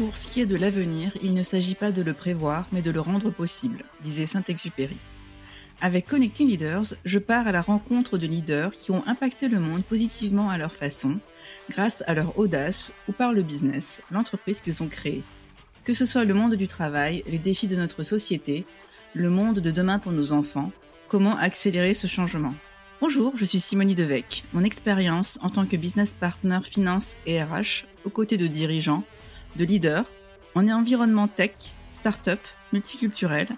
pour ce qui est de l'avenir, il ne s'agit pas de le prévoir, mais de le rendre possible, disait Saint-Exupéry. Avec Connecting Leaders, je pars à la rencontre de leaders qui ont impacté le monde positivement à leur façon, grâce à leur audace ou par le business, l'entreprise qu'ils ont créée. Que ce soit le monde du travail, les défis de notre société, le monde de demain pour nos enfants, comment accélérer ce changement. Bonjour, je suis Simonie Devec. Mon expérience en tant que business partner finance et RH, aux côtés de dirigeants, de leaders, en environnement tech, start-up, multiculturel,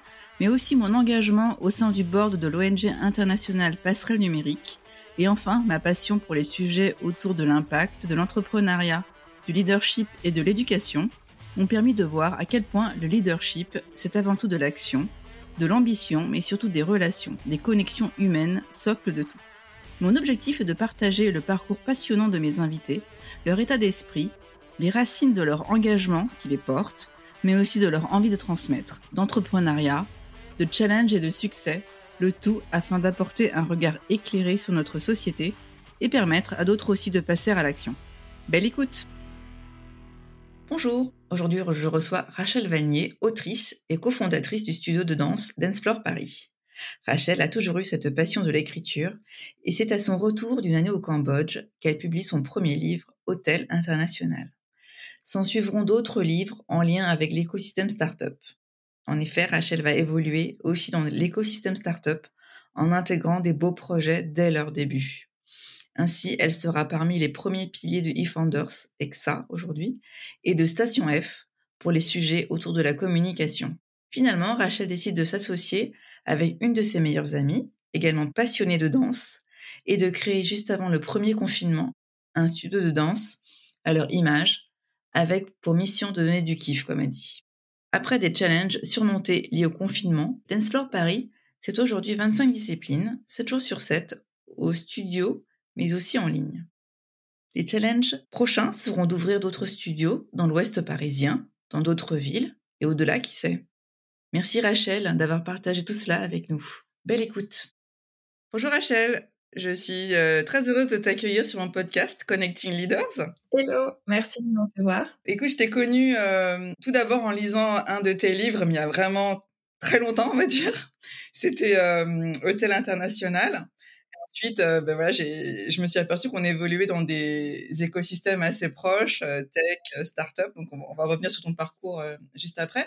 mais aussi mon engagement au sein du board de l'ONG internationale Passerelle Numérique, et enfin ma passion pour les sujets autour de l'impact, de l'entrepreneuriat, du leadership et de l'éducation m'ont permis de voir à quel point le leadership, c'est avant tout de l'action, de l'ambition, mais surtout des relations, des connexions humaines, socle de tout. Mon objectif est de partager le parcours passionnant de mes invités, leur état d'esprit, les racines de leur engagement qui les porte, mais aussi de leur envie de transmettre, d'entrepreneuriat, de challenge et de succès, le tout afin d'apporter un regard éclairé sur notre société et permettre à d'autres aussi de passer à l'action. Belle écoute Bonjour, aujourd'hui je reçois Rachel Vanier, autrice et cofondatrice du studio de danse Dance Floor Paris. Rachel a toujours eu cette passion de l'écriture et c'est à son retour d'une année au Cambodge qu'elle publie son premier livre, Hôtel International. S'en suivront d'autres livres en lien avec l'écosystème startup. En effet, Rachel va évoluer aussi dans l'écosystème startup en intégrant des beaux projets dès leur début. Ainsi, elle sera parmi les premiers piliers de eFounders, EXA aujourd'hui, et de Station F pour les sujets autour de la communication. Finalement, Rachel décide de s'associer avec une de ses meilleures amies, également passionnée de danse, et de créer juste avant le premier confinement un studio de danse à leur image, avec pour mission de donner du kiff, comme elle dit. Après des challenges surmontés liés au confinement, Dance Floor Paris, c'est aujourd'hui 25 disciplines, 7 jours sur 7, au studio mais aussi en ligne. Les challenges prochains seront d'ouvrir d'autres studios dans l'ouest parisien, dans d'autres villes et au-delà, qui sait. Merci Rachel d'avoir partagé tout cela avec nous. Belle écoute. Bonjour Rachel, je suis euh, très heureuse de t'accueillir sur mon podcast Connecting Leaders. Hello, merci de m'en recevoir. Écoute, je t'ai connue euh, tout d'abord en lisant un de tes livres, mais il y a vraiment très longtemps, on va dire. C'était euh, Hôtel International ensuite, euh, ben voilà, je me suis aperçu qu'on évoluait dans des écosystèmes assez proches, euh, tech, euh, startup. Donc, on, va revenir sur ton parcours juste après.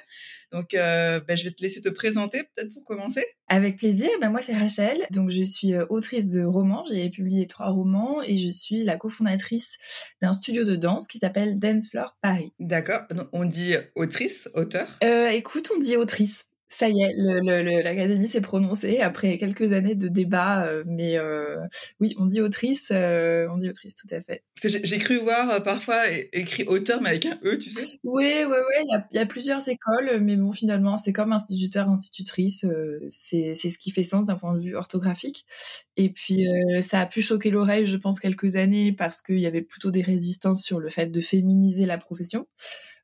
Donc, ben, je vais te laisser te présenter peut-être pour commencer. Avec plaisir. Ben, moi, c'est Rachel. Donc, je suis autrice de romans. J'ai publié trois romans et je suis la cofondatrice d'un studio de danse qui s'appelle Dance Floor Paris. D'accord. On dit autrice, auteur? Écoute, on dit autrice ça y est, l'académie s'est prononcée après quelques années de débat, euh, mais euh, oui, on dit autrice, euh, on dit autrice, tout à fait. J'ai cru voir parfois écrit auteur, mais avec un E, tu sais. Oui, oui, oui, il y a, plusieurs écoles, mais bon, finalement, c'est comme instituteur, institutrice, c'est ce qui fait sens d'un point de vue orthographique. Et puis, ça a pu choquer l'oreille, je pense, quelques années, parce qu'il y avait plutôt des résistances sur le fait de féminiser la profession.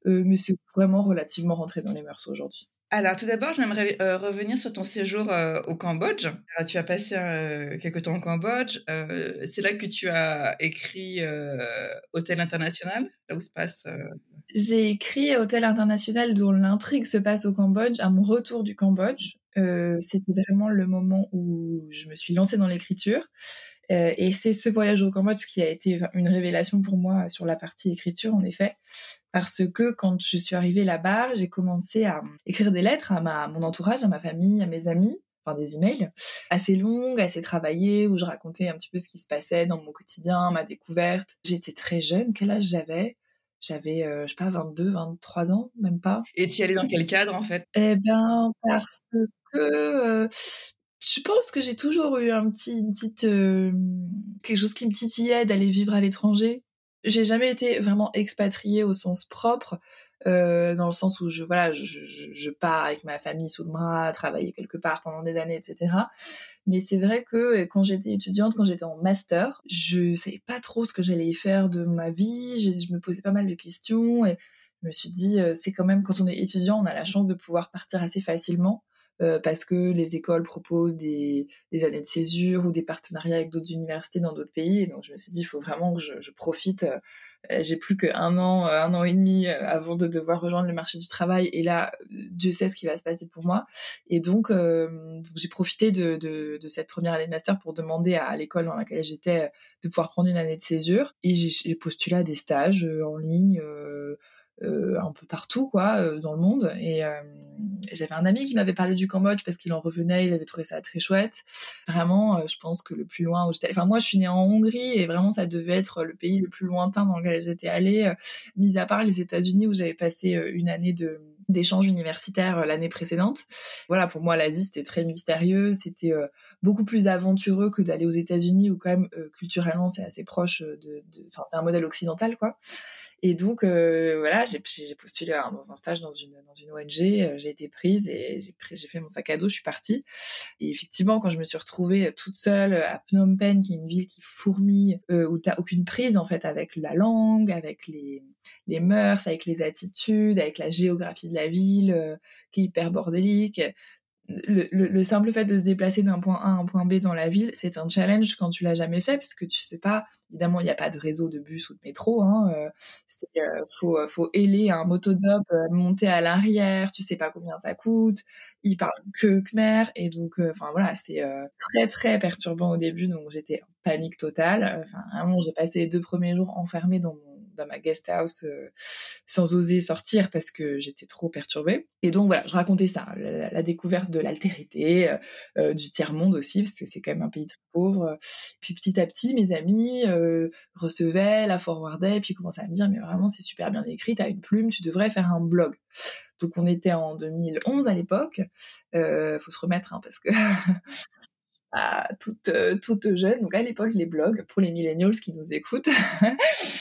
mais c'est vraiment relativement rentré dans les mœurs aujourd'hui. Alors, tout d'abord, j'aimerais euh, revenir sur ton séjour euh, au Cambodge. tu as passé euh, quelques temps au Cambodge. c'est là que tu as écrit Hôtel International, là où se passe. J'ai écrit Hôtel International dont l'intrigue se passe au Cambodge à mon retour du Cambodge. C'était vraiment le moment où je me suis lancée dans l'écriture. Et c'est ce voyage au Cambodge qui a été une révélation pour moi sur la partie écriture, en effet parce que quand je suis arrivée là-bas, j'ai commencé à écrire des lettres à, ma, mon entourage, à ma famille, à mes amis, enfin des emails assez longues, assez travaillées, où je racontais un petit peu ce qui se passait dans mon quotidien, ma découverte. J'étais très jeune, quel âge j'avais? J'avais, euh, je sais pas, 22, 23 ans, même pas. Et tu y allais dans quel cadre en fait? Eh ben, parce que euh, je pense que j'ai toujours eu un petit, une petite, euh, quelque chose qui me titillait d'aller vivre à l'étranger j'ai jamais été vraiment expatriée au sens propre, euh, dans le sens où je voilà, je, je, je, pars avec ma famille sous le bras, travailler quelque part pendant des années, etc. Mais c'est vrai que quand j'étais étudiante, quand j'étais en master, je savais pas trop ce que j'allais faire de ma vie. Je me posais pas mal de questions et je me suis dit, euh, c'est quand même quand on est étudiant, on a la chance de pouvoir partir assez facilement. Euh, parce que les écoles proposent des, des, années de césure ou des partenariats avec d'autres universités dans d'autres pays. Donc je me suis dit, il faut vraiment que je, je profite euh, j'ai plus qu'un an, un an et demi avant de devoir rejoindre le marché du travail. Et là, Dieu sait ce qui va se passer pour moi. Et donc, j'ai profité de, de, de, cette première année de master pour demander à, l'école dans laquelle j'étais de pouvoir prendre une année de césure. Et j'ai postulé à des stages en ligne. Euh, un peu partout quoi euh, dans le monde et euh, j'avais un ami qui m'avait parlé du Cambodge parce qu'il en revenait il avait trouvé ça très chouette vraiment je pense que le plus loin où j'étais enfin moi je suis née en Hongrie et vraiment ça devait être le pays le plus lointain dans lequel j'étais allée mis à part les États-Unis où j'avais passé une année de d'échange universitaire l'année précédente. Voilà, pour moi, l'Asie, c'était très mystérieux, c'était beaucoup plus aventureux que d'aller aux États-Unis où quand même, culturellement, c'est assez proche de... Enfin, c'est un modèle occidental, quoi. Et donc euh, voilà, j'ai postulé dans un stage dans une dans une ONG, euh, j'ai été prise et j'ai fait mon sac à dos, je suis partie. Et effectivement, quand je me suis retrouvée toute seule à Phnom Penh, qui est une ville qui fourmille, euh, où t'as aucune prise en fait avec la langue, avec les les mœurs, avec les attitudes, avec la géographie de la ville, euh, qui est hyper bordélique le, le, simple fait de se déplacer d'un point A à un point B dans la ville, c'est un challenge quand tu l'as jamais fait, parce que tu sais pas, évidemment, il n'y a pas de réseau de bus ou de métro, hein, euh, euh faut, euh, faut héler un motodop, euh, monter à l'arrière, tu sais pas combien ça coûte, il parle que Khmer, et donc, enfin voilà, c'est très très perturbant au début, donc j'étais en panique totale, enfin vraiment, j'ai passé les deux premiers jours enfermés dans mon ma guest house euh, sans oser sortir parce que j'étais trop perturbée. Et donc voilà, je racontais ça, la, découverte de l'altérité, euh, euh, du tiers-monde aussi, parce que c'est quand même un pays très pauvre. Puis petit à petit, mes amis recevaient, la forwardaient, puis commençaient à me dire, mais vraiment, c'est super bien écrit, t'as une plume, tu devrais faire un blog. Donc on était en 2011 à l'époque. Euh, faut se remettre hein, parce que toute, toute jeune. Donc à l'époque, les blogs, pour les millennials qui nous écoutent,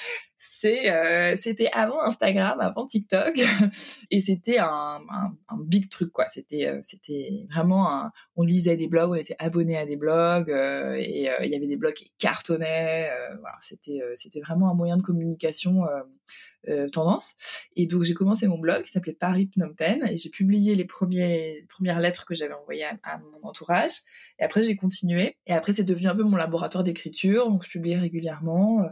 c'est euh, c'était avant Instagram, avant TikTok, et c'était un, un, un, big truc quoi. C'était euh, c'était vraiment un, on lisait des blogs, on était abonné à des blogs euh, et il y avait des blogs qui cartonnaient. voilà, c'était c'était vraiment un moyen de communication. tendance et donc j'ai commencé mon blog qui s'appelait Paris Phnom Penh et j'ai publié les premiers premières lettres que j'avais envoyées à, à, mon entourage et après j'ai continué et après c'est devenu un peu mon laboratoire d'écriture donc je publiais régulièrement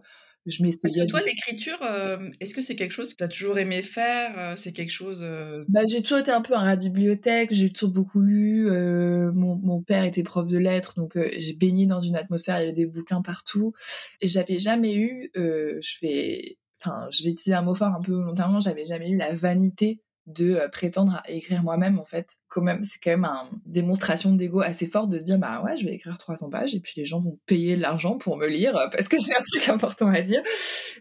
je m'essayais. toi, l'écriture, euh, est-ce que c'est quelque chose que tu as toujours aimé faire euh, C'est quelque chose. Euh bah, j'ai toujours été un peu à la bibliothèque, j'ai toujours beaucoup lu. Mon, mon, père était prof de lettres, donc j'ai baigné dans une atmosphère, il y avait des bouquins partout. Et j'avais jamais eu, je vais. Enfin, je vais utiliser un mot fort un peu volontairement, j'avais jamais eu la vanité de euh, prétendre à écrire moi-même en fait. Quand même c'est quand même une démonstration d'ego assez forte de se dire bah ouais je vais écrire 300 pages et puis les gens vont payer de l'argent pour me lire euh, parce que j'ai un truc important à dire.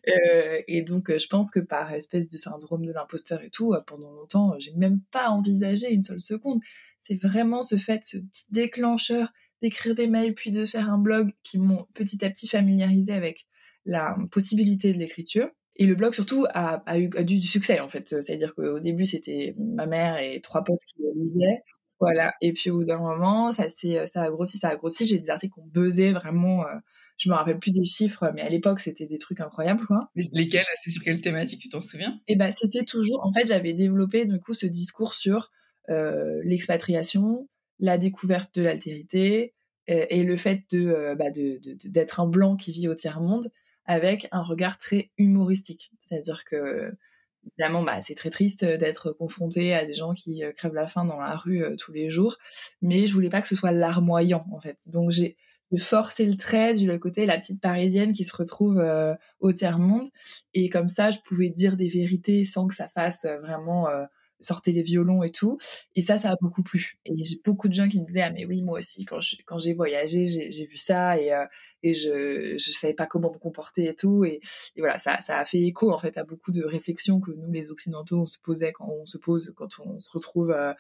Euh, et donc je pense que par espèce de syndrome de l'imposteur et tout pendant longtemps j'ai même pas envisagé une seule seconde. C'est vraiment ce fait ce petit déclencheur d'écrire des mails puis de faire un blog qui m'ont petit à petit familiarisé avec la possibilité de l'écriture et le blog surtout a, a eu a du, succès en fait. C'est-à-dire qu'au début c'était ma mère et trois potes qui le lisaient. Voilà. Et puis au bout d'un moment, ça a grossi, ça a grossi. J'ai des articles qu'on buzzait vraiment. Euh, je me rappelle plus des chiffres, mais à l'époque c'était des trucs incroyables quoi. Lesquels? C'est sur quelle thématique Tu t'en souviens? Eh ben c'était toujours. En fait, j'avais développé du coup ce discours sur euh, l'expatriation, la découverte de l'altérité euh, et le fait de bah, d'être un blanc qui vit au tiers monde avec un regard très humoristique. C'est-à-dire que évidemment, bah, c'est très triste d'être confronté à des gens qui euh, crèvent la faim dans la rue euh, tous les jours, mais je voulais pas que ce soit larmoyant en fait. Donc j'ai forcé le trait du côté la petite parisienne qui se retrouve euh, au tiers monde et comme ça je pouvais dire des vérités sans que ça fasse vraiment sortez les violons et tout. Et ça, ça a beaucoup plu. Et j'ai beaucoup de gens qui me disaient, ah mais oui, moi aussi, quand quand j'ai voyagé, j'ai vu ça et, euh, et je, je savais pas comment me comporter et tout. Et, voilà, ça, ça a fait écho, en fait, à beaucoup de réflexions que nous, les Occidentaux, on se posait quand on se pose, quand on se retrouve euh,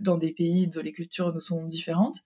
dans des pays dont les cultures nous sont différentes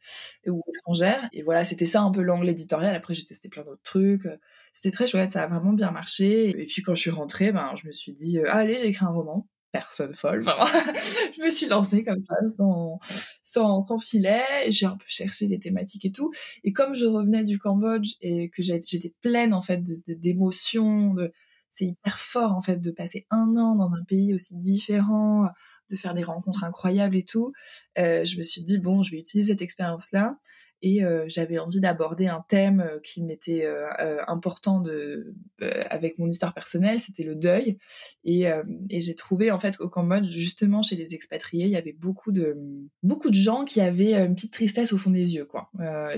ou étrangères. Et voilà, c'était ça un peu l'angle éditorial. Après, j'ai testé plein d'autres trucs. C'était très chouette, ça a vraiment bien marché. Et puis quand je suis rentrée, ben, je me suis dit, euh, allez, j'ai écrit un roman personne folle. Vraiment. je me suis lancée comme ça, sans, sans, sans filet. J'ai un peu cherché des thématiques et tout. Et comme je revenais du Cambodge et que j'étais pleine, en fait, d'émotions, de, c'est hyper fort, en fait, de passer un an dans un pays aussi différent, de faire des rencontres incroyables et tout. Euh, je me suis dit, bon, je vais utiliser cette expérience-là et j'avais envie d'aborder un thème qui m'était important de avec mon histoire personnelle, c'était le deuil. Et, et j'ai trouvé en fait au Cambodge justement chez les expatriés, il y avait beaucoup de beaucoup de gens qui avaient une petite tristesse au fond des yeux quoi,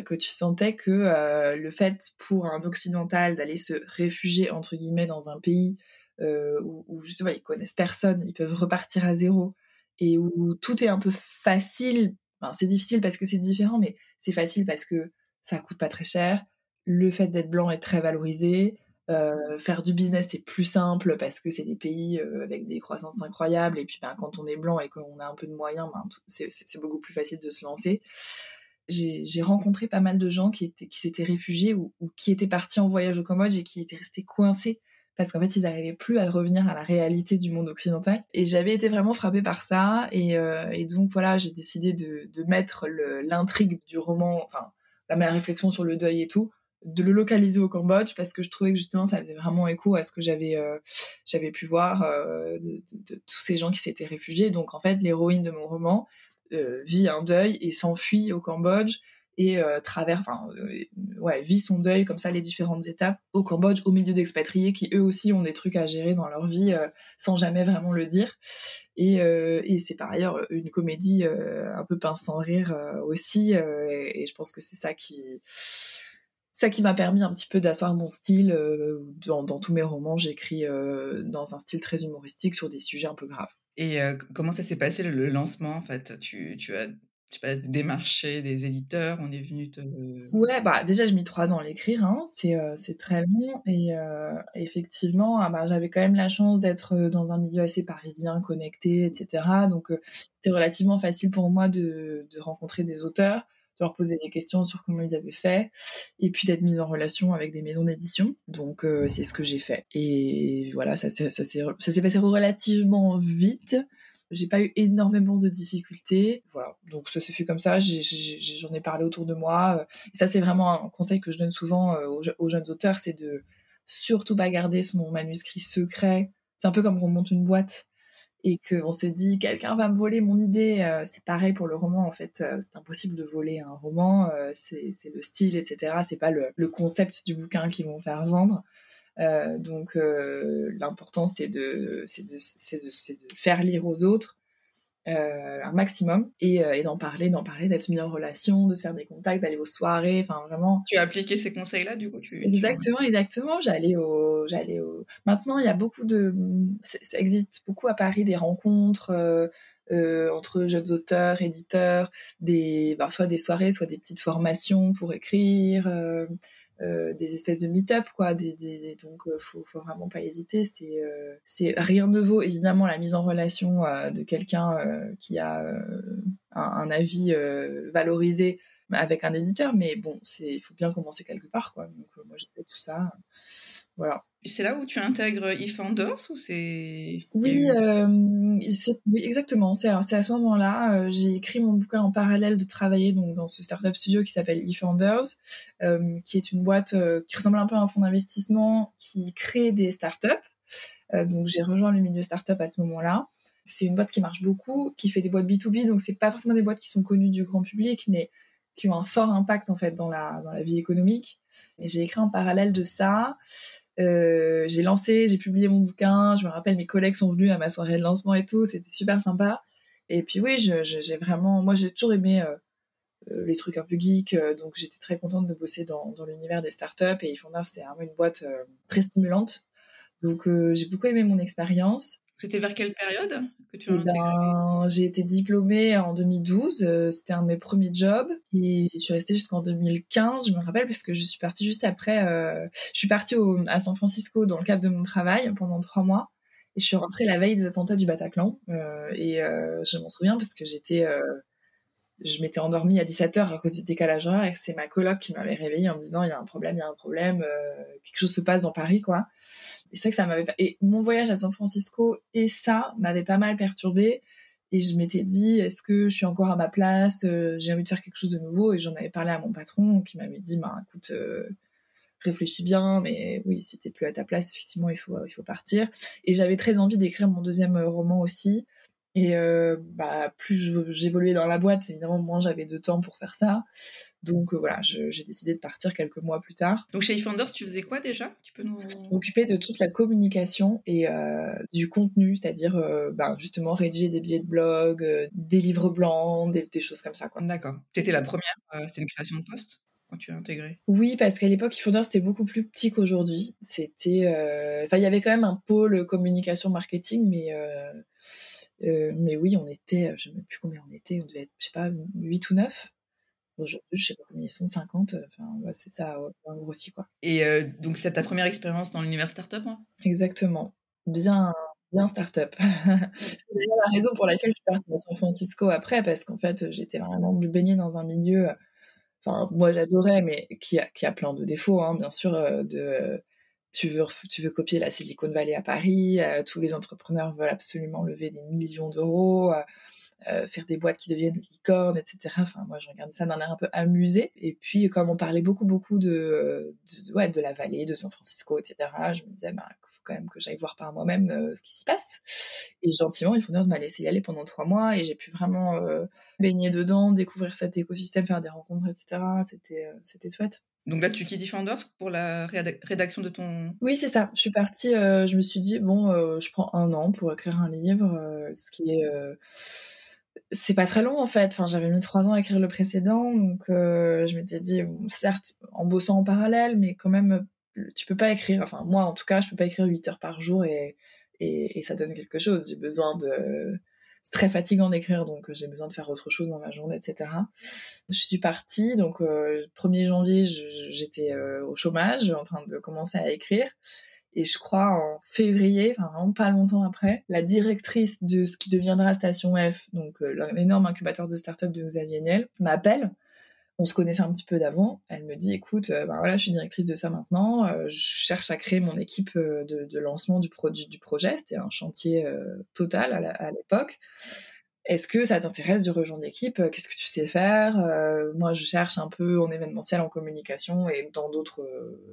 que tu sentais que le fait pour un occidental d'aller se réfugier entre guillemets dans un pays où, où, justement ils connaissent personne, ils peuvent repartir à zéro et où tout est un peu facile c'est difficile parce que c'est différent, mais c'est facile parce que ça coûte pas très cher. Le fait d'être blanc est très valorisé. Euh, faire du business c'est plus simple parce que c'est des pays euh, avec des croissances incroyables et puis ben, quand on est blanc et qu'on a un peu de moyens ben, c'est beaucoup plus facile de se lancer j'ai rencontré pas mal de gens qui étaient qui s'étaient réfugiés ou, ou, qui étaient partis en voyage au Cambodge et qui étaient restés coincés parce qu'en fait ils n'arrivaient plus à revenir à la réalité du monde occidental. Et j'avais été vraiment frappée par ça. Et, euh, et donc voilà j'ai décidé de, de mettre l'intrigue du roman enfin la ma réflexion sur le deuil et tout de le localiser au Cambodge parce que je trouvais que justement ça faisait vraiment écho à ce que j'avais euh, j'avais pu voir euh, de, de, de, tous ces gens qui s'étaient réfugiés. Donc en fait l'héroïne de mon roman euh, vit un deuil et s'enfuit au Cambodge et euh, traverse, enfin, euh, ouais, vit son deuil comme ça les différentes étapes au Cambodge, au milieu d'expatriés qui eux aussi ont des trucs à gérer dans leur vie euh, sans jamais vraiment le dire. Et, euh, et c'est par ailleurs une comédie un peu pince sans rire aussi, et, et, je pense que c'est ça qui ça qui m'a permis un petit peu d'asseoir mon style. Dans, dans, tous mes romans, j'écris dans un style très humoristique sur des sujets un peu graves. Et comment ça s'est passé le, lancement en fait? Tu, tu as je sais pas, démarcher des éditeurs On est venu te... Ouais, bah déjà, je mis trois ans à l'écrire, hein. c'est très long. Et effectivement, ah, bah, j'avais quand même la chance d'être dans un milieu assez parisien, connecté, etc. Donc, euh, c'était relativement facile pour moi de, de, rencontrer des auteurs, de leur poser des questions sur comment ils avaient fait, et puis d'être mise en relation avec des maisons d'édition. Donc, c'est ce que j'ai fait. Et voilà, ça s'est passé relativement vite. J'ai pas eu énormément de difficultés. Voilà. Donc ça s'est fait comme ça. J'en ai, parlé autour de moi. Et ça, c'est vraiment un conseil que je donne souvent euh, aux, jeunes auteurs, c'est de surtout pas garder son manuscrit secret. C'est un peu comme quand on monte une boîte et qu'on se dit quelqu'un va me voler mon idée. Euh, c'est pareil pour le roman en fait. Euh, c'est impossible de voler un roman. c'est le style, etc. C'est pas le, le, concept du bouquin qui vont faire vendre. Euh, donc euh, l'important c'est de, de, de, de, faire lire aux autres euh, un maximum et, et d'en parler, d'en parler, d'être mis en relation, de se faire des contacts, d'aller aux soirées, enfin vraiment. Tu as appliqué ces conseils-là du coup tu, Exactement, exactement. J'allais au, j'allais au. Maintenant il y a beaucoup de, ça existe beaucoup à Paris des rencontres. Euh, entre jeunes auteurs, éditeurs, des, bah, soit des soirées, soit des petites formations pour écrire, euh, euh, des espèces de meet-up quoi des, des donc euh, faut faut vraiment pas hésiter. C'est euh, c'est rien ne vaut évidemment la mise en relation de quelqu'un qui a un, un, avis valorisé avec un éditeur mais bon il faut bien commencer quelque part quoi donc moi j'ai fait tout ça voilà c'est là où tu intègres eFounders ou c'est oui, euh, oui, exactement. C'est à ce moment-là, euh, j'ai écrit mon bouquin en parallèle de travailler donc dans ce startup studio qui s'appelle euh, qui est une boîte euh, qui ressemble un peu à un fonds d'investissement qui crée des startups. Euh, donc j'ai rejoint le milieu startup à ce moment-là. C'est une boîte qui marche beaucoup, qui fait des boîtes B2B, donc c'est pas forcément des boîtes qui sont connues du grand public, mais qui ont un fort impact en fait dans la dans la vie économique. Et j'ai écrit en parallèle de ça. Euh, j'ai lancé, j'ai publié mon bouquin. Je me rappelle, mes collègues sont venus à ma soirée de lancement et tout. C'était super sympa. Et puis oui, j'ai vraiment, moi j'ai toujours aimé euh, euh, les trucs un peu geeks, donc j'étais très contente de bosser dans, l'univers des startups. Et Ifonders, c'est vraiment une boîte très stimulante. Donc j'ai beaucoup aimé mon expérience. C'était vers quelle période que tu as eh ben, J'ai été diplômée en 2012, euh, c'était un de mes premiers jobs et je suis restée jusqu'en 2015, je me rappelle parce que je suis partie juste après. Euh, je suis partie au, à San Francisco dans le cadre de mon travail pendant trois mois et je suis rentrée la veille des attentats du Bataclan euh, et euh, je m'en souviens parce que j'étais je m'étais endormie à 17h à cause du décalage horaire et c'est ma coloc qui m'avait réveillée en me disant il y a un problème, il y a un problème, euh, quelque chose se passe dans Paris quoi. Et c'est que ça m'avait et mon voyage à San Francisco et ça m'avait pas mal perturbée et je m'étais dit est-ce que je suis encore à ma place, euh, j'ai envie de faire quelque chose de nouveau et j'en avais parlé à mon patron qui m'avait dit bah écoute euh, réfléchis bien mais oui si t'es plus à ta place effectivement il faut il faut partir et j'avais très envie d'écrire mon deuxième roman aussi Et bah, plus j'évoluais dans la boîte, évidemment, moins j'avais de temps pour faire ça. Donc voilà, j'ai décidé de partir quelques mois plus tard. Donc chez eFounders, tu faisais quoi déjà? Tu peux nous m'occuper de toute la communication et du contenu, c'est-à-dire bah, justement rédiger des billets de blog, des livres blancs, des, choses comme ça. D'accord. Tu étais la première, c'était une création de poste? Quand tu as intégré Oui, parce qu'à l'époque, eFounders, c'était beaucoup plus petit qu'aujourd'hui. C'était, enfin, il y avait quand même un pôle communication marketing, mais euh, mais oui, on était, je ne sais plus combien on était, on devait être, je sais pas, 8 ou 9. Aujourd'hui, je sais pas combien ils sont, 50. Enfin, c'est ça, un grossi, quoi. Et euh, donc, c'est ta première expérience dans l'univers startup, hein? Exactement. Bien, bien startup. c'est la raison pour laquelle je suis partie à San Francisco après, parce qu'en fait, j'étais vraiment baignée dans un milieu, moi j'adorais, mais qui a, qui a plein de défauts, hein, bien sûr, euh, de tu veux, tu veux copier la Silicon Valley à Paris, euh, tous les entrepreneurs veulent absolument lever des millions d'euros, euh, euh, faire des boîtes qui deviennent licornes, etc. Enfin, moi, je regardais ça d'un air un peu amusé. Et puis, comme on parlait beaucoup, beaucoup de, ouais, de la vallée, de San Francisco, etc., je me disais, bah, quand même que j'aille voir par moi-même ce qui s'y passe. Et gentiment, il Founders m'a laissé y aller pendant trois mois et j'ai pu vraiment baigner dedans, découvrir cet écosystème, faire des rencontres, etc. C'était, c'était chouette. Donc là, tu quittes Defenders pour la rédaction de ton... Oui, c'est ça. Je suis partie, euh, je me suis dit, bon, euh, je prends un an pour écrire un livre, euh, ce qui est... c'est pas très long en fait. Enfin, j'avais mis trois ans à écrire le précédent, donc je m'étais dit, certes, en bossant en parallèle, mais quand même, tu peux pas écrire. Enfin, moi, en tout cas, je peux pas écrire 8 heures par jour et, et, et ça donne quelque chose. J'ai besoin de c'est très fatigant d'écrire, donc euh, j'ai besoin de faire autre chose dans ma journée, etc. Je suis partie, donc euh, 1er janvier, j'étais euh, au chômage, en train de commencer à écrire. Et je crois en février, enfin vraiment pas longtemps après, la directrice de ce qui deviendra Station F, donc euh, l'énorme incubateur de start-up de Xavier Niel, m'appelle on se connaissait un petit peu d'avant. Elle me dit, écoute, euh, ben voilà, je suis directrice de ça maintenant. Euh, je cherche à créer mon équipe euh, de, lancement du, produit du projet. C'était un chantier total à l'époque. Est-ce que ça t'intéresse de rejoindre l'équipe? Qu'est-ce que tu sais faire? Moi, je cherche un peu en événementiel, en communication et dans d'autres,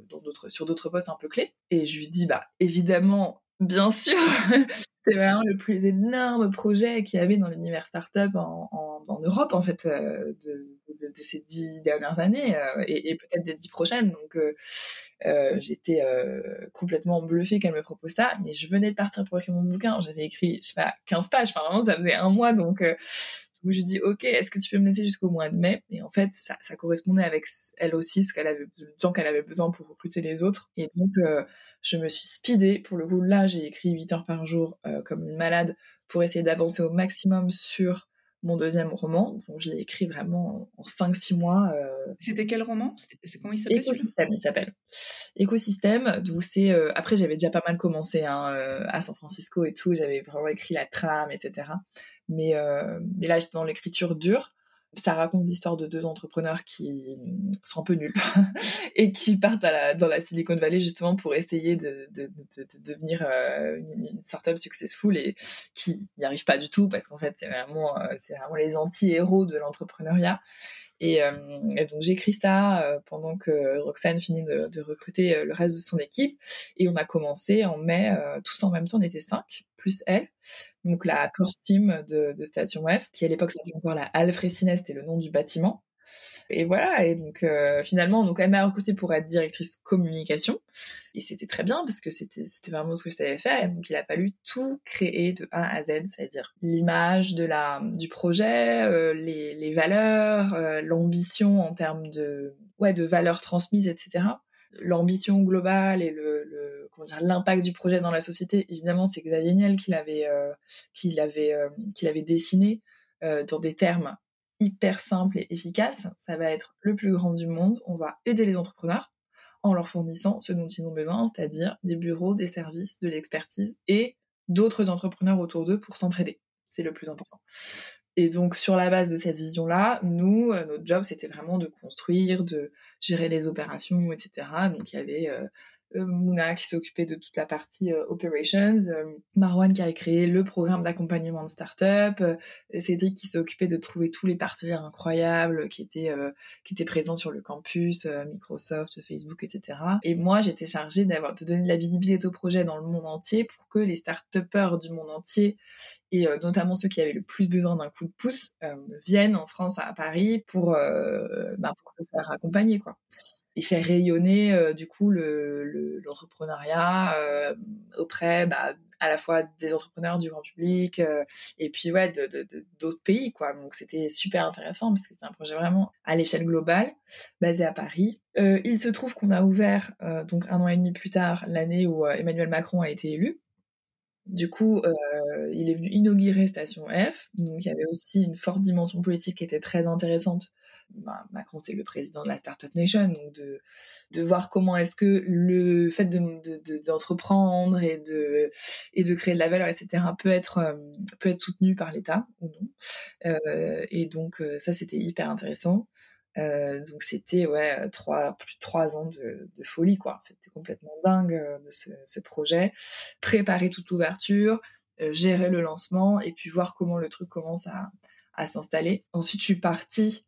dans d'autres, sur d'autres postes un peu clés. Et je lui dis, bah évidemment, bien sûr, c'est vraiment le plus énorme projet qu'il y avait dans l'univers startup en, en, en Europe en fait euh, de, de, de, ces dix dernières années euh, et, et peut-être des dix prochaines. Donc euh, euh j'étais complètement bluffée qu'elle me propose ça, mais je venais de partir pour écrire mon bouquin. J'avais écrit je sais pas 15 pages. Enfin vraiment ça faisait un mois donc donc je dis ok, est-ce que tu peux me laisser jusqu'au mois de mai? Et en fait, ça, correspondait avec elle aussi, ce qu'elle avait, le temps qu'elle avait besoin pour recruter les autres. Et donc euh, je me suis speedée. Pour le coup, là, j'ai écrit 8 heures par jour euh, comme une malade pour essayer d'avancer au maximum sur mon deuxième roman. Donc je l'ai écrit vraiment en 5-6 mois. Euh... C'était quel roman? C'est comment il s'appelle Écosystème, il s'appelle. Écosystème. Donc c'est euh, après j'avais déjà pas mal commencé hein, euh, à San Francisco et tout. J'avais vraiment écrit la trame, etc. Mais, mais là, j'étais dans l'écriture dure. Ça raconte l'histoire de deux entrepreneurs qui sont un peu nuls et qui partent à la, dans la Silicon Valley justement pour essayer de, de, de, de devenir euh, une, startup successful et qui n'y arrivent pas du tout parce qu'en fait, c'est vraiment, euh, c'est vraiment les anti-héros de l'entrepreneuriat. Et, euh, et, donc j'écris ça pendant que Roxane finit de, recruter le reste de son équipe. Et on a commencé en mai, tous en même temps, on était cinq, plus elle. Donc la core team de, Station F, qui à l'époque s'appelait encore la Halle c'était le nom du bâtiment. Et voilà, et donc euh, finalement, on nous quand même recruté pour être directrice communication. Et c'était très bien parce que c'était vraiment ce que je savais faire. Et donc il a fallu tout créer de A à Z, c'est-à-dire l'image de la du projet, euh, les, les valeurs, euh, l'ambition en termes de ouais de valeurs transmises, etc. L'ambition globale et le, le comment dire l'impact du projet dans la société. Évidemment, c'est Xavier Niel qui l'avait euh, qui l'avait qui l'avait dessiné dans des termes hyper simple et efficace. Ça va être le plus grand du monde. On va aider les entrepreneurs en leur fournissant ce dont ils ont besoin, c'est-à-dire des bureaux, des services, de l'expertise et d'autres entrepreneurs autour d'eux pour s'entraider. C'est le plus important. Et donc, sur la base de cette vision-là, nous, euh, notre job, c'était vraiment de construire, de gérer les opérations, etc. Donc, il y avait euh, Mouna qui s'occupait de toute la partie operations, Marwan qui a créé le programme d'accompagnement de start-up, Cédric qui s'occupait de trouver tous les partenaires incroyables qui étaient présents sur le campus, Microsoft, Facebook, etc. Et moi, j'étais chargée de donner de la visibilité au projet dans le monde entier pour que les start-upers du monde entier et notamment ceux qui avaient le plus besoin d'un coup de pouce viennent en France à Paris pour bah, pour se faire accompagner quoi et faire rayonner euh, du coup l'entrepreneuriat le, euh, auprès bah, à la fois des entrepreneurs du grand public euh, et puis ouais de d'autres pays quoi. Donc c'était super intéressant parce que c'était un projet vraiment à l'échelle globale basé à Paris. Il se trouve qu'on a ouvert donc un an et demi plus tard l'année où Emmanuel Macron a été élu. Du coup, il est venu inaugurer Station F, donc il y avait aussi une forte dimension politique qui était très intéressante bah, Macron c'est le président de la Startup Nation, donc de, de voir comment est-ce que le fait d'entreprendre de, et de et de créer de la valeur, etc. peut être euh, peut être soutenu par l'État ou non. Euh, et donc euh, ça c'était hyper intéressant. donc c'était ouais trois plus de trois ans de, folie quoi. C'était complètement dingue de ce, ce projet. Préparer toute l'ouverture, gérer le lancement et puis voir comment le truc commence à à s'installer. Ensuite, je suis partie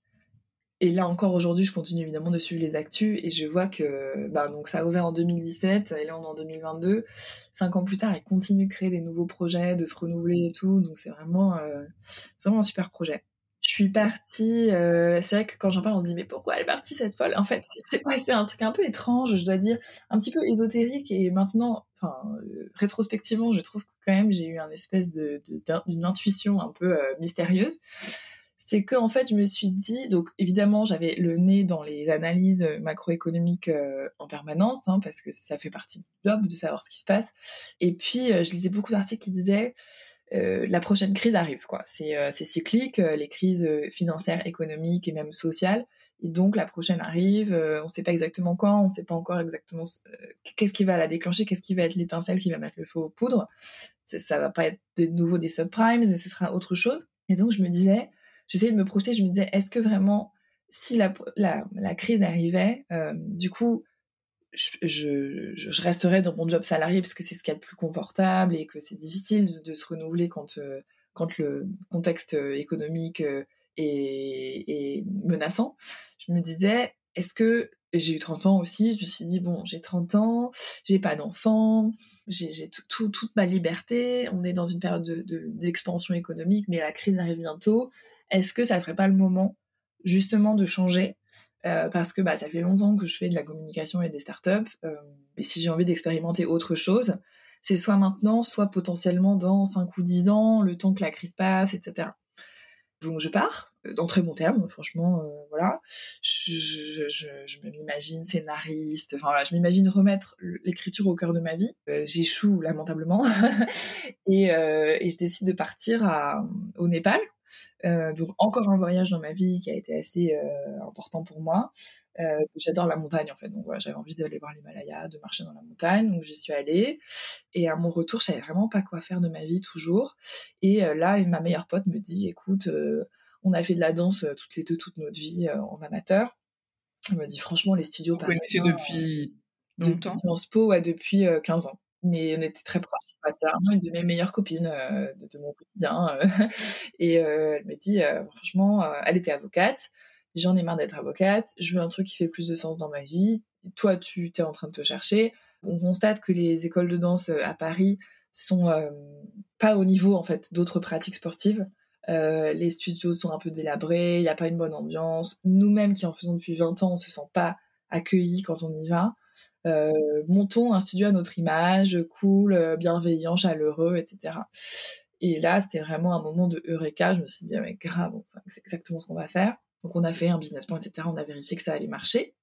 et là encore aujourd'hui, je continue évidemment de suivre les actus et je vois que bah, donc ça a ouvert en 2017 et là on est en 2022. Cinq ans plus tard, ils continuent de créer des nouveaux projets, de se renouveler et tout. Donc c'est vraiment, euh, vraiment un super projet. Je suis partie. Euh, c'est vrai que quand j'en parle, on se dit mais pourquoi elle est partie cette folle? En fait, c'est un truc un peu étrange, je dois dire, un petit peu ésotérique et maintenant, enfin euh, rétrospectivement, je trouve que quand même j'ai eu un espèce de d'une intuition un peu mystérieuse c'est que en fait je me suis dit donc évidemment j'avais le nez dans les analyses euh, macroéconomiques euh, en permanence hein, parce que ça fait partie du job de savoir ce qui se passe. Et puis euh, je lisais beaucoup d'articles qui disaient la prochaine crise arrive quoi. C'est cyclique les crises financières économiques et même sociales. Et donc la prochaine arrive on ne sait pas exactement quand on ne sait pas encore exactement qu'est-ce qui va la déclencher qu'est-ce qui va être l'étincelle qui va mettre le feu aux poudres. Ça, ça va pas être de nouveau des subprimes ce sera autre chose. Et donc je me disais j'essayais de me projeter, je me disais, est-ce que vraiment, si la, la, la crise arrivait, euh, du coup, je, je, je, resterais dans mon job salarié parce que c'est ce qu'il y a de plus confortable et que c'est difficile de, se renouveler quand, euh, quand le contexte euh, économique est, est menaçant. Je me disais, est-ce que j'ai eu 30 ans aussi, je me suis dit, bon, j'ai 30 ans, j'ai pas d'enfant, j'ai tout, tout, toute ma liberté, on est dans une période d'expansion de, économique, mais la crise arrive bientôt est-ce que ça serait pas le moment justement de changer? Euh, parce que bah, ça fait longtemps que je fais de la communication et des startups. Euh, et si j'ai envie d'expérimenter autre chose, c'est soit maintenant, soit potentiellement dans 5 ou 10 ans, le temps que la crise passe, etc. Donc je pars, dans très bon terme, franchement, euh, voilà. Je, je, je, m'imagine scénariste, enfin voilà, je m'imagine remettre l'écriture au cœur de ma vie. Euh, j'échoue lamentablement et, euh, je décide de partir au Népal euh, donc encore un voyage dans ma vie qui a été assez euh, important pour moi. Euh, j'adore la montagne en fait, donc voilà, j'avais envie d'aller voir l'Himalaya, de marcher dans la montagne, donc j'y suis allée. Et à mon retour, je savais vraiment pas quoi faire de ma vie toujours. Et là, ma meilleure pote me dit, écoute, on a fait de la danse toutes les deux toute notre vie en amateur. Elle me dit franchement, les studios. Vous connaissez depuis longtemps? Depuis Spo, ouais, depuis 15 ans mais on était très proches. C'était vraiment une de mes meilleures copines euh, de, mon quotidien. Euh. et euh, elle me dit, franchement, elle était avocate. J'en ai marre d'être avocate. Je veux un truc qui fait plus de sens dans ma vie. Toi, tu es en train de te chercher. On constate que les écoles de danse à Paris sont pas au niveau en fait d'autres pratiques sportives. les studios sont un peu délabrés, il n'y a pas une bonne ambiance. Nous-mêmes qui en faisons depuis 20 ans, on se sent pas accueillis quand on y va. Euh, montons un studio à notre image, cool, euh, bienveillant, chaleureux, etc. Et là, c'était vraiment un moment de eureka. Je me suis dit, mais grave, c'est exactement ce qu'on va faire. Donc, on a fait un business plan, etc. On a vérifié que ça allait marcher,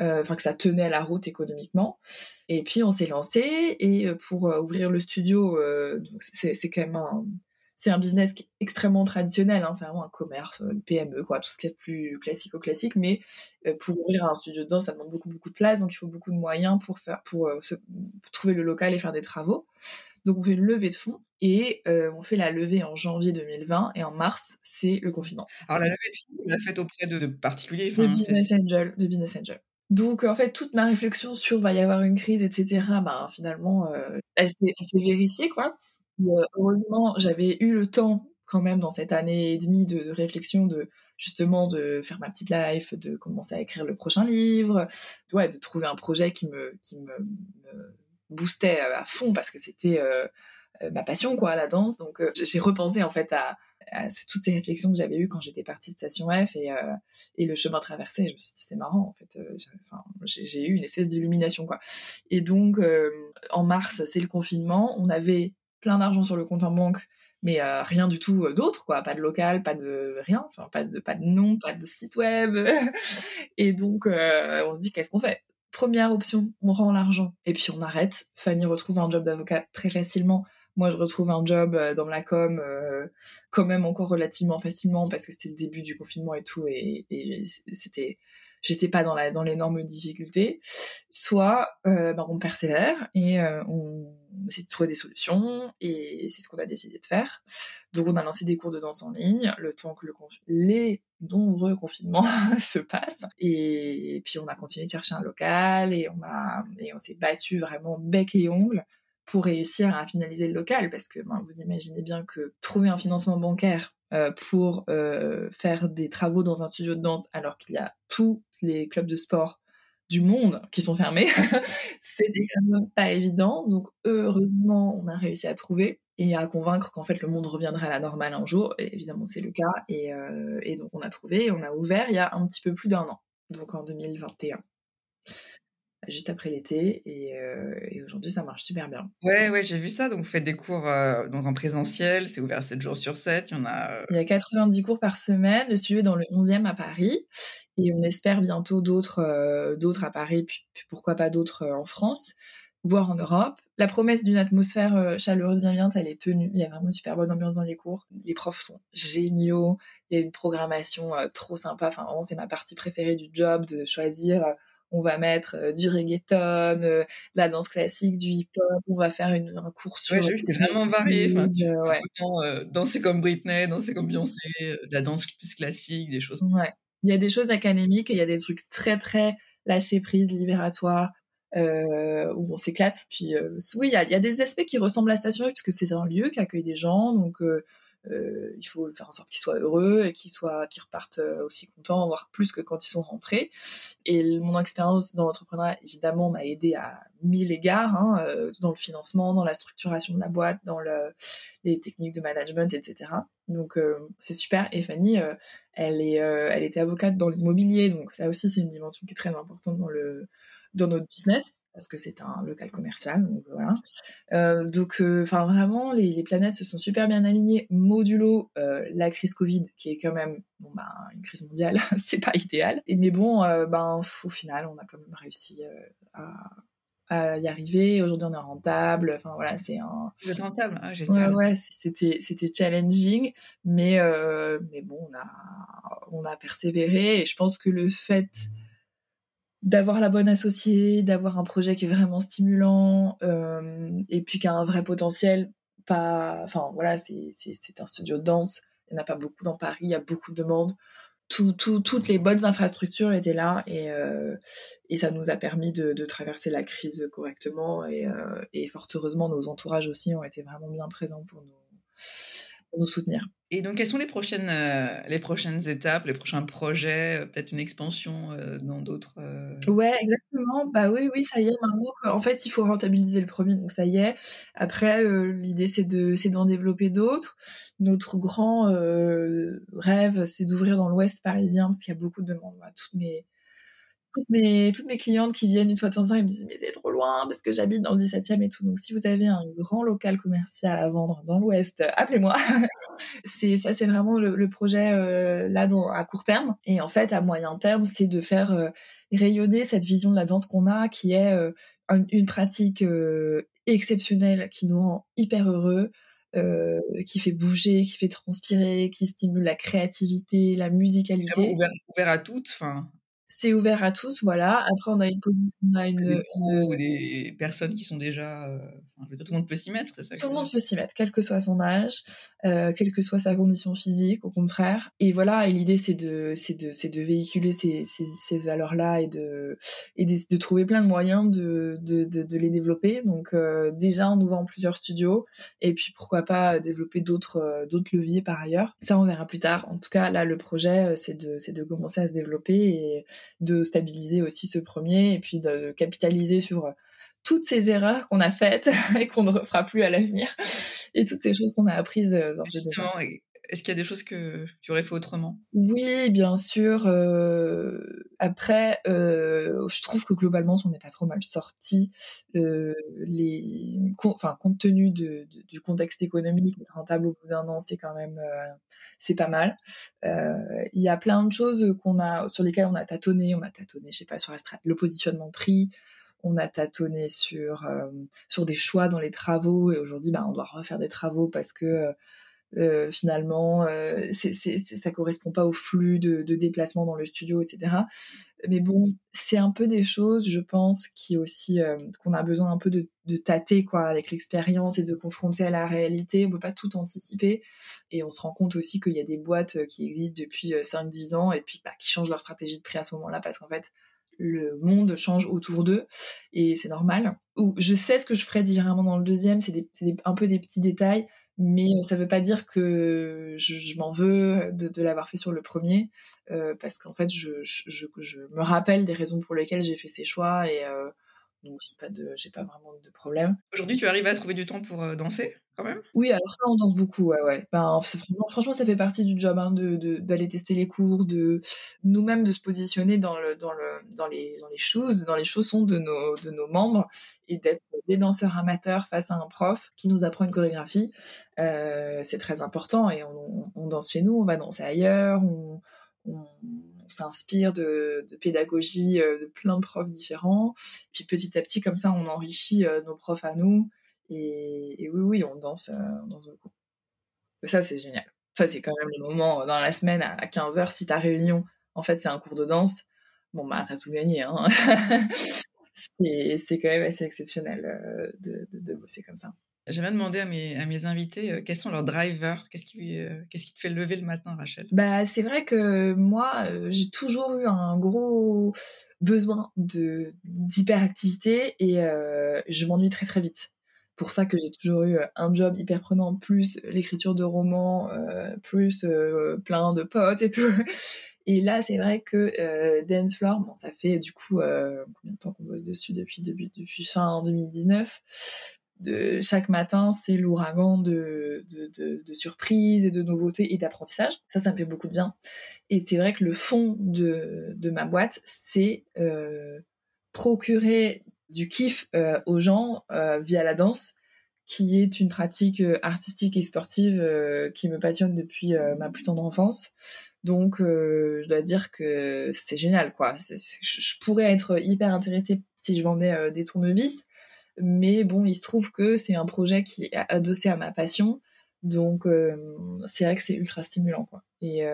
euh, enfin que ça tenait à la route économiquement. Et puis, on s'est lancé. Et pour ouvrir le studio, c'est quand même un, c'est un business qui est extrêmement traditionnel, hein, c'est vraiment un commerce, une PME, quoi, tout ce qui est plus classique au classique. Mais euh, pour ouvrir un studio de danse, ça demande beaucoup beaucoup de place, donc il faut beaucoup de moyens pour faire, pour, euh, trouver le local et faire des travaux. Donc on fait une levée de fonds et euh, on fait la levée en janvier 2020 et en mars c'est le confinement. Alors la levée de fonds, on l'a faite auprès de, particuliers, de business angel, de business angel. Donc en fait, toute ma réflexion sur va y avoir une crise, etc. Ben finalement, euh, elle s'est vérifiée quoi. Euh, heureusement, j'avais eu le temps quand même dans cette année et demie de, de, réflexion de justement de faire ma petite life, de commencer à écrire le prochain livre, ouais, de trouver un projet qui me qui me, me boostait à fond parce que c'était euh, ma passion quoi, la danse. Donc j'ai repensé en fait à c'est toutes ces réflexions que j'avais eues quand j'étais partie de Station F et, euh, et le chemin traversé. Je me suis dit, c'était marrant, en fait. Euh, j'ai eu une espèce d'illumination, quoi. Et donc, euh, en mars, c'est le confinement. On avait plein d'argent sur le compte en banque, mais rien du tout d'autre, quoi. Pas de local, pas de rien, enfin, pas de, pas de nom, pas de site web. et donc, on se dit, qu'est-ce qu'on fait? Première option, on rend l'argent et puis on arrête. Fanny retrouve un job d'avocat très facilement moi, je retrouve un job euh, dans la com euh, quand même encore relativement facilement parce que c'était le début du confinement et tout, et c'était j'étais pas dans la dans l'énorme difficulté. Soit euh, ben, on persévère et euh, on essaie de trouver des solutions et c'est ce qu'on a décidé de faire. Donc on a lancé des cours de danse en ligne le temps que le les nombreux confinements se passent et, puis on a continué de chercher un local et on a et on s'est battu vraiment bec et ongle pour réussir à finaliser le local, parce que ben, vous imaginez bien que trouver un financement bancaire euh, pour euh, faire des travaux dans un studio de danse alors qu'il y a tous les clubs de sport du monde qui sont fermés, c'est quand pas évident. Donc heureusement, on a réussi à trouver et à convaincre qu'en fait le monde reviendrait à la normale un jour. Évidemment, c'est le cas. Et, euh, donc on a trouvé, on a ouvert il y a un petit peu plus d'un an, donc en 2021 juste après l'été euh, et, aujourd'hui ça marche super bien. Ouais ouais j'ai vu ça donc vous faites des cours euh, donc en présentiel c'est ouvert 7 jours sur 7 il y en a euh il y a 90 cours par semaine le studio est dans le 11e à Paris et on espère bientôt d'autres d'autres à Paris puis, pourquoi pas d'autres en France voire en Europe. La promesse d'une atmosphère chaleureuse bienveillante, elle est tenue. Il y a vraiment une super bonne ambiance dans les cours. Les profs sont géniaux. Il y a une programmation trop sympa. Enfin, vraiment, c'est ma partie préférée du job de choisir on va mettre euh, du reggaeton, euh, la danse classique, du hip-hop, on va faire une, un cours sur... Ouais, c'est vraiment varié. Enfin, ouais. Euh, danser comme Britney, danser comme Beyoncé, de la danse plus classique, des choses. Ouais. Il y a des choses académiques et il y a des trucs très, très lâcher prise, libératoires, euh, où on s'éclate. Puis oui, il y a, y a, des aspects qui ressemblent à Station F, parce que c'est un lieu qui accueille des gens, donc euh, il faut faire en sorte qu'ils soient heureux et qu'ils soient, qu'ils repartent euh, aussi contents, voire plus que quand ils sont rentrés. Et mon expérience dans l'entrepreneuriat, évidemment, m'a aidé à mille égards, hein, euh, dans le financement, dans la structuration de la boîte, dans le, les techniques de management, etc. Donc c'est super. Et Fanny, elle est, elle était avocate dans l'immobilier, donc ça aussi c'est une dimension qui est très importante dans le dans notre business parce que c'est un local commercial. Donc voilà. Euh, donc, euh, vraiment, les, les, planètes se sont super bien alignées. Modulo euh, la crise Covid, qui est quand même bon bah une crise mondiale, c'est pas idéal. Et mais bon, euh, ben au final, on a quand même réussi euh, à à y arriver. Aujourd'hui, on est rentable. Enfin voilà, c'est un. Vous êtes rentable, ah, génial. Ouais, ouais, c'était c'était challenging, mais euh, mais bon, on a on a persévéré et je pense que le fait d'avoir la bonne associée, d'avoir un projet qui est vraiment stimulant euh, et puis qui a un vrai potentiel. Pas, enfin voilà, c'est un studio de danse. Il n'y en a pas beaucoup dans Paris. Il y a beaucoup de demandes. Tout, tout, toutes les bonnes infrastructures étaient là et, euh, et ça nous a permis de, de traverser la crise correctement et, euh, et fort heureusement nos entourages aussi ont été vraiment bien présents pour nous pour nous soutenir. Et donc, quelles sont les prochaines, euh, les prochaines étapes, les prochains projets, euh, peut-être une expansion euh, dans d'autres Ouais, exactement. Bah oui, oui, ça y est. En fait, il faut rentabiliser le premier, donc ça y est. Après, l'idée c'est de, d'en développer d'autres. Notre grand rêve, c'est d'ouvrir dans l'Ouest parisien parce qu'il y a beaucoup de demandes. toutes mes toutes mes, clientes qui viennent une fois de temps en temps, ils me disent mais c'est trop loin parce que j'habite dans le 17e et tout. Donc si vous avez un grand local commercial à vendre dans l'Ouest, appelez-moi. c'est ça, c'est vraiment le, projet euh, là dans, à court terme. Et en fait, à moyen terme, c'est de faire euh, rayonner cette vision de la danse qu'on a, qui est euh, une, pratique exceptionnelle qui nous rend hyper heureux. qui fait bouger, qui fait transpirer, qui stimule la créativité, la musicalité. Ouvert, ouvert à toutes, enfin c'est ouvert à tous, voilà. Après, on a une position, on a une, des pros ou des personnes qui sont déjà, euh, enfin, tout le monde peut s'y mettre, c'est ça Tout le monde peut s'y mettre, quel que soit son âge, euh, quelle que soit sa condition physique, au contraire. Et voilà, et l'idée c'est de, c'est de, c'est de véhiculer ces, ces, ces valeurs-là et de, et de, de, trouver plein de moyens de, de, de, de les développer. Donc euh, déjà en ouvrant plusieurs studios, et puis pourquoi pas développer d'autres, euh, d'autres leviers par ailleurs. Ça on verra plus tard. En tout cas, là le projet c'est de, c'est de commencer à se développer et de stabiliser aussi ce premier et puis de, capitaliser sur euh, toutes ces erreurs qu'on a faites et qu'on ne refera plus à l'avenir et toutes ces choses qu'on a apprises euh, Justement, est-ce qu'il y a des choses que tu aurais fait autrement? Oui, bien sûr. Euh, après, je trouve que globalement, on n'est pas trop mal sorti. enfin, compte tenu du contexte économique, rentable au bout d'un an, c'est quand même c'est pas mal. Euh, il y a plein de choses qu'on a, sur lesquelles on a tâtonné. On a tâtonné, je sais pas, sur le positionnement prix. On a tâtonné sur euh, sur des choix dans les travaux et aujourd'hui, bah, on doit refaire des travaux parce que euh, euh, finalement, euh, c'est, c'est, ça correspond pas au flux de, de déplacement dans le studio, etc. Mais bon, c'est un peu des choses, je pense, qui aussi euh, qu'on a besoin un peu de, de tâter quoi, avec l'expérience et de confronter à la réalité. On peut pas tout anticiper et on se rend compte aussi qu'il y a des boîtes qui existent depuis 5-10 ans et puis bah, qui changent leur stratégie de prix à ce moment-là parce qu'en fait le monde change autour d'eux et c'est normal. Ou je sais ce que je ferais différemment dans le deuxième, c'est des, un peu des petits détails mais ça veut pas dire que je, m'en veux de, l'avoir fait sur le premier, euh, parce qu'en fait, je, me rappelle des raisons pour lesquelles j'ai fait ces choix et euh, donc j'ai pas de, j'ai pas vraiment de problème. Aujourd'hui, tu arrives à trouver du temps pour euh, danser quand même? Oui, alors ça, on danse beaucoup, ouais, ouais. Ben, franchement, franchement, ça fait partie du job hein, de, d'aller tester les cours, de nous-mêmes de se positionner dans le, dans le, dans les, dans les choses, dans les chaussons de nos, de nos membres et d'être des danseurs amateurs face à un prof qui nous apprend une chorégraphie. Euh, c'est très important et on, on, danse chez nous, on va danser ailleurs, on, on s'inspire de, de, pédagogie euh, de plein de profs différents. Puis petit à petit, comme ça, on enrichit euh, nos profs à nous. Et, oui, oui, on danse, on danse beaucoup. Ça, c'est génial. Ça, c'est quand même le moment dans la semaine à 15h, si ta réunion, en fait, c'est un cours de danse, bon, bah, t'as tout gagné. Hein c'est quand même assez exceptionnel euh, de, de, bosser comme ça. J'aimerais demander à mes, à mes invités euh, quels sont leurs drivers, qu'est-ce qui, euh, qu'est-ce qui te fait lever le matin, Rachel? Bah, c'est vrai que moi, j'ai toujours eu un gros besoin de d'hyperactivité et je m'ennuie très très vite. Pour ça que j'ai toujours eu un job hyper prenant, plus l'écriture de romans, plus plein de potes et tout. Et là, c'est vrai que euh, Floor, bon, ça fait du coup euh, combien de temps qu'on bosse dessus depuis, depuis, depuis fin 2019 chaque matin, c'est l'ouragan de, surprises et de nouveautés et d'apprentissage. Ça, ça me fait beaucoup de bien. Et c'est vrai que le fond de, ma boîte, c'est euh, procurer du kiff euh, aux gens euh, via la danse, qui est une pratique artistique et sportive qui me passionne depuis ma plus tendre enfance. Donc, je dois dire que c'est génial, quoi. je, pourrais être hyper intéressée si je vendais des tournevis, mais bon, il se trouve que c'est un projet qui est adossé à ma passion, donc euh, c'est vrai que c'est ultra stimulant. Et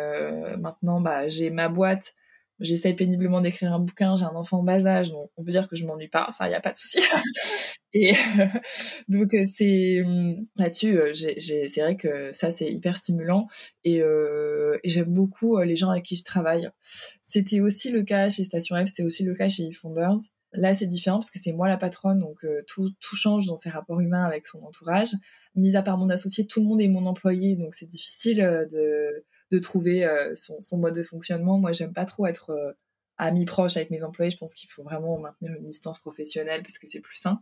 maintenant, bah, j'ai ma boîte, j'essaye péniblement d'écrire un bouquin, j'ai un enfant en bas âge, donc on peut dire que je m'ennuie pas, ça, il y a pas de souci. Et donc euh, c'est hum, là-dessus, euh, c'est vrai que ça c'est hyper stimulant et, euh, j'aime beaucoup les gens avec qui je travaille. C'était aussi le cas chez Station F, c'était aussi le cas chez eFounders. Là c'est différent parce que c'est moi la patronne, donc tout, tout change dans ses rapports humains avec son entourage. Mis à part mon associé, tout le monde est mon employé, donc c'est difficile de, de trouver son, son mode de fonctionnement. Moi j'aime pas trop être amis proches avec mes employés, je pense qu'il faut vraiment maintenir une distance professionnelle parce que c'est plus sain.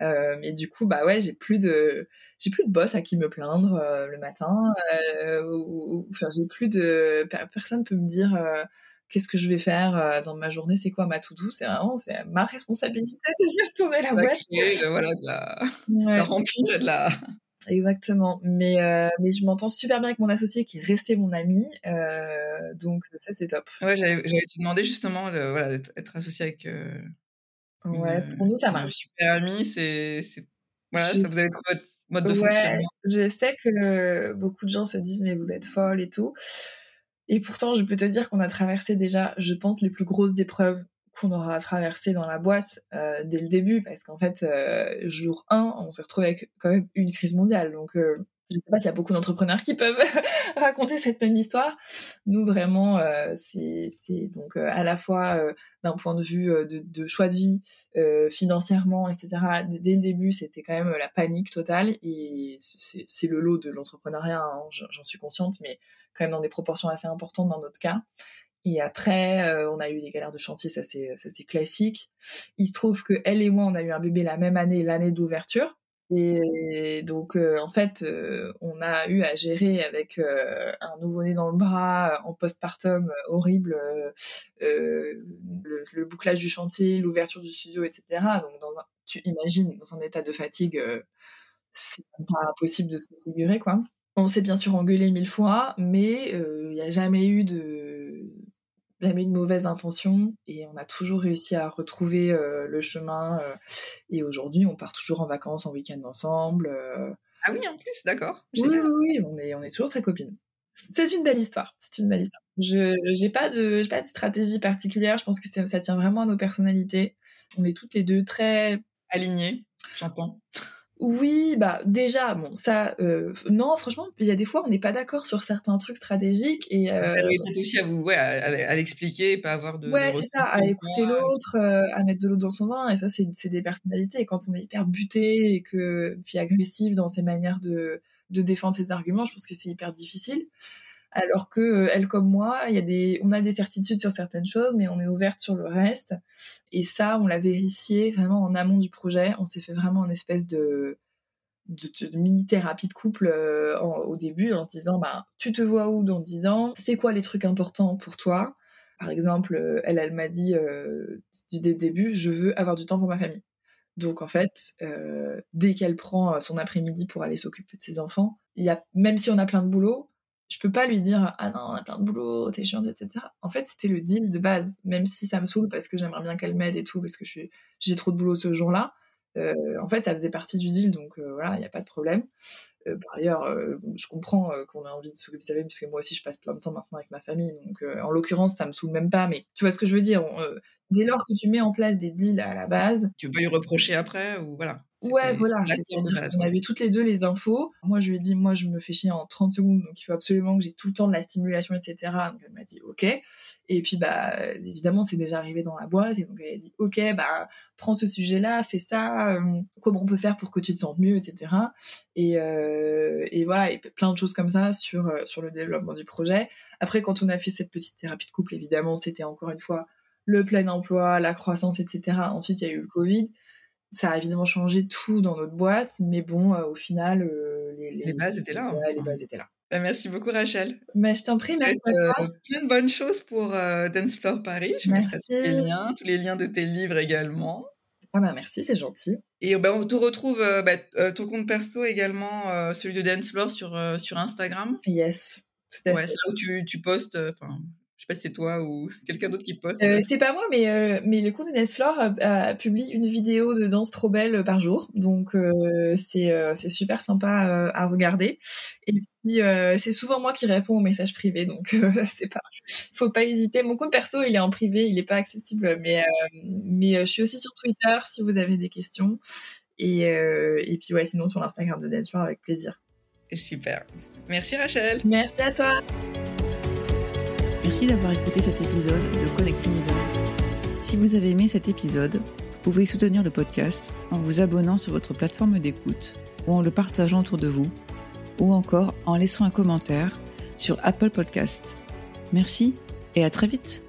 Euh, mais du coup, bah ouais, j'ai plus de j'ai plus de boss à qui me plaindre euh, le matin. Euh, ou, enfin, j'ai plus de personne peut me dire euh, qu'est-ce que je vais faire euh, dans ma journée, c'est quoi ma to do. C'est vraiment c'est ma responsabilité de faire tourner la boîte. voilà, de la, ouais. de remplir, de la Exactement. Mais, euh, mais je m'entends super bien avec mon associé qui est resté mon ami. Euh, donc ça, c'est top. Ouais, j'allais te demander justement voilà, d'être associé avec. Euh, ouais, pour nous, ça marche. Super ami, c'est. Voilà, ça, vous avez trouvé votre mode de ouais, fonctionnement. Je sais que beaucoup de gens se disent, mais vous êtes folle et tout. Et pourtant, je peux te dire qu'on a traversé déjà, je pense, les plus grosses épreuves qu'on aura traversé dans la boîte euh, dès le début, parce qu'en fait, euh, jour 1, on s'est retrouvé avec quand même une crise mondiale. Donc, euh, je ne sais pas s'il y a beaucoup d'entrepreneurs qui peuvent raconter cette même histoire. Nous, vraiment, c'est donc à la fois d'un point de vue de, de, choix de vie, financièrement, etc. Dès le début, c'était quand même la panique totale, et c'est le lot de l'entrepreneuriat, hein, j'en suis consciente, mais quand même dans des proportions assez importantes dans notre cas. Et après, euh, on a eu des galères de chantier, ça c'est classique. Il se trouve que elle et moi, on a eu un bébé la même année, l'année d'ouverture. Et donc euh, en fait, euh, on a eu à gérer avec un nouveau-né dans le bras, en postpartum horrible, le, bouclage du chantier, l'ouverture du studio, etc. Donc tu imagines dans un état de fatigue, c'est pas possible de se figurer quoi. On s'est bien sûr engueulé mille fois, mais il n'y a jamais eu de jamais de mauvaise intention et on a toujours réussi à retrouver euh, le chemin. Euh, et aujourd'hui, on part toujours en vacances, en week-end ensemble. Euh. Ah oui, en plus, d'accord. Oui, oui, oui, on est, on est toujours très copines. C'est une belle histoire. C'est une belle histoire. Je j'ai pas de pas de stratégie particulière. Je pense que ça tient vraiment à nos personnalités. On est toutes les deux très alignées. J'entends. Oui, bah déjà, bon, ça, euh, non, franchement, il y a des fois, on n'est pas d'accord sur certains trucs stratégiques et. Euh, peut-être aussi à vous, ouais, à, l'expliquer, pas avoir de. Ouais, c'est ça, à écouter l'autre, euh, à mettre de l'eau dans son vin, et ça, c'est des personnalités. Et quand on est hyper buté et que puis agressif dans ses manières de de défendre ses arguments, je pense que c'est hyper difficile alors que euh, elle comme moi, il y a des, on a des certitudes sur certaines choses, mais on est ouverte sur le reste. Et ça, on l'a vérifié vraiment en amont du projet. On s'est fait vraiment une espèce de, de, mini thérapie de couple euh, au début en se disant, bah, tu te vois où dans 10 ans? C'est quoi les trucs importants pour toi? Par exemple, euh, elle, elle m'a dit du début, je veux avoir du temps pour ma famille. Donc en fait, dès qu'elle prend son après-midi pour aller s'occuper de ses enfants, il y a même si on a plein de boulot, je peux pas lui dire ah non on a plein de boulot t'es chiante etc en fait c'était le deal de base même si ça me saoule parce que j'aimerais bien qu'elle m'aide et tout parce que j'ai trop de boulot ce jour-là. Euh, en fait ça faisait partie du deal donc euh, voilà il n'y a pas de problème. Euh, par ailleurs je comprends qu'on a envie de s'occuper de sa parce que moi aussi je passe plein de temps maintenant avec ma famille donc en l'occurrence ça me saoule même pas mais tu vois ce que je veux dire dès lors que tu mets en place des deals à la base tu peux pas lui reprocher après ou voilà Ouais, voilà. On avait toutes les deux les infos. Moi, je lui ai dit, moi, je me fais chier en 30 secondes, donc il faut absolument que j'ai tout le temps de la stimulation, etc. Donc elle m'a dit, ok. Et puis, bah, évidemment, c'est déjà arrivé dans la boîte. Et donc elle a dit, ok, bah, prends ce sujet-là, fais ça. Euh, comment on peut faire pour que tu te sentes mieux, etc. Et, euh, et voilà, et plein de choses comme ça sur euh, sur le développement du projet. Après, quand on a fait cette petite thérapie de couple, évidemment, c'était encore une fois le plein emploi, la croissance, etc. Ensuite, il y a eu le Covid ça a évidemment changé tout dans notre boîte, mais bon, euh, au final, euh, les, bases étaient là. Ouais, les bases étaient là. Bah, merci beaucoup, Rachel. Mais je t'en prie, merci. Euh, plein de bonnes choses pour Dance Floor Paris. Je mettrai tous les liens, tous les liens de tes livres également. Ah bah merci, c'est gentil. Et bah, on te retrouve bah, ton compte perso également, celui de Dance Floor sur, sur Instagram. Yes. C'est là où tu, tu postes, enfin, je sais pas si c'est toi ou quelqu'un d'autre qui poste. Euh, c'est pas moi, mais, euh, mais le compte de Nesflore a, publie une vidéo de danse trop belle par jour. Donc, euh, c'est super sympa à regarder. Et puis, c'est souvent moi qui réponds aux messages privés. Donc, c'est pas, faut pas hésiter. Mon compte perso, il est en privé, il est pas accessible. Mais, mais je suis aussi sur Twitter si vous avez des questions. Et, et puis, ouais, sinon sur l'Instagram de Nesflore avec plaisir. Super. Merci Rachel. Merci à toi. Merci d'avoir écouté cet épisode de Connecting Leaders. Si vous avez aimé cet épisode, vous pouvez soutenir le podcast en vous abonnant sur votre plateforme d'écoute ou en le partageant autour de vous ou encore en laissant un commentaire sur Apple Podcast. Merci et à très vite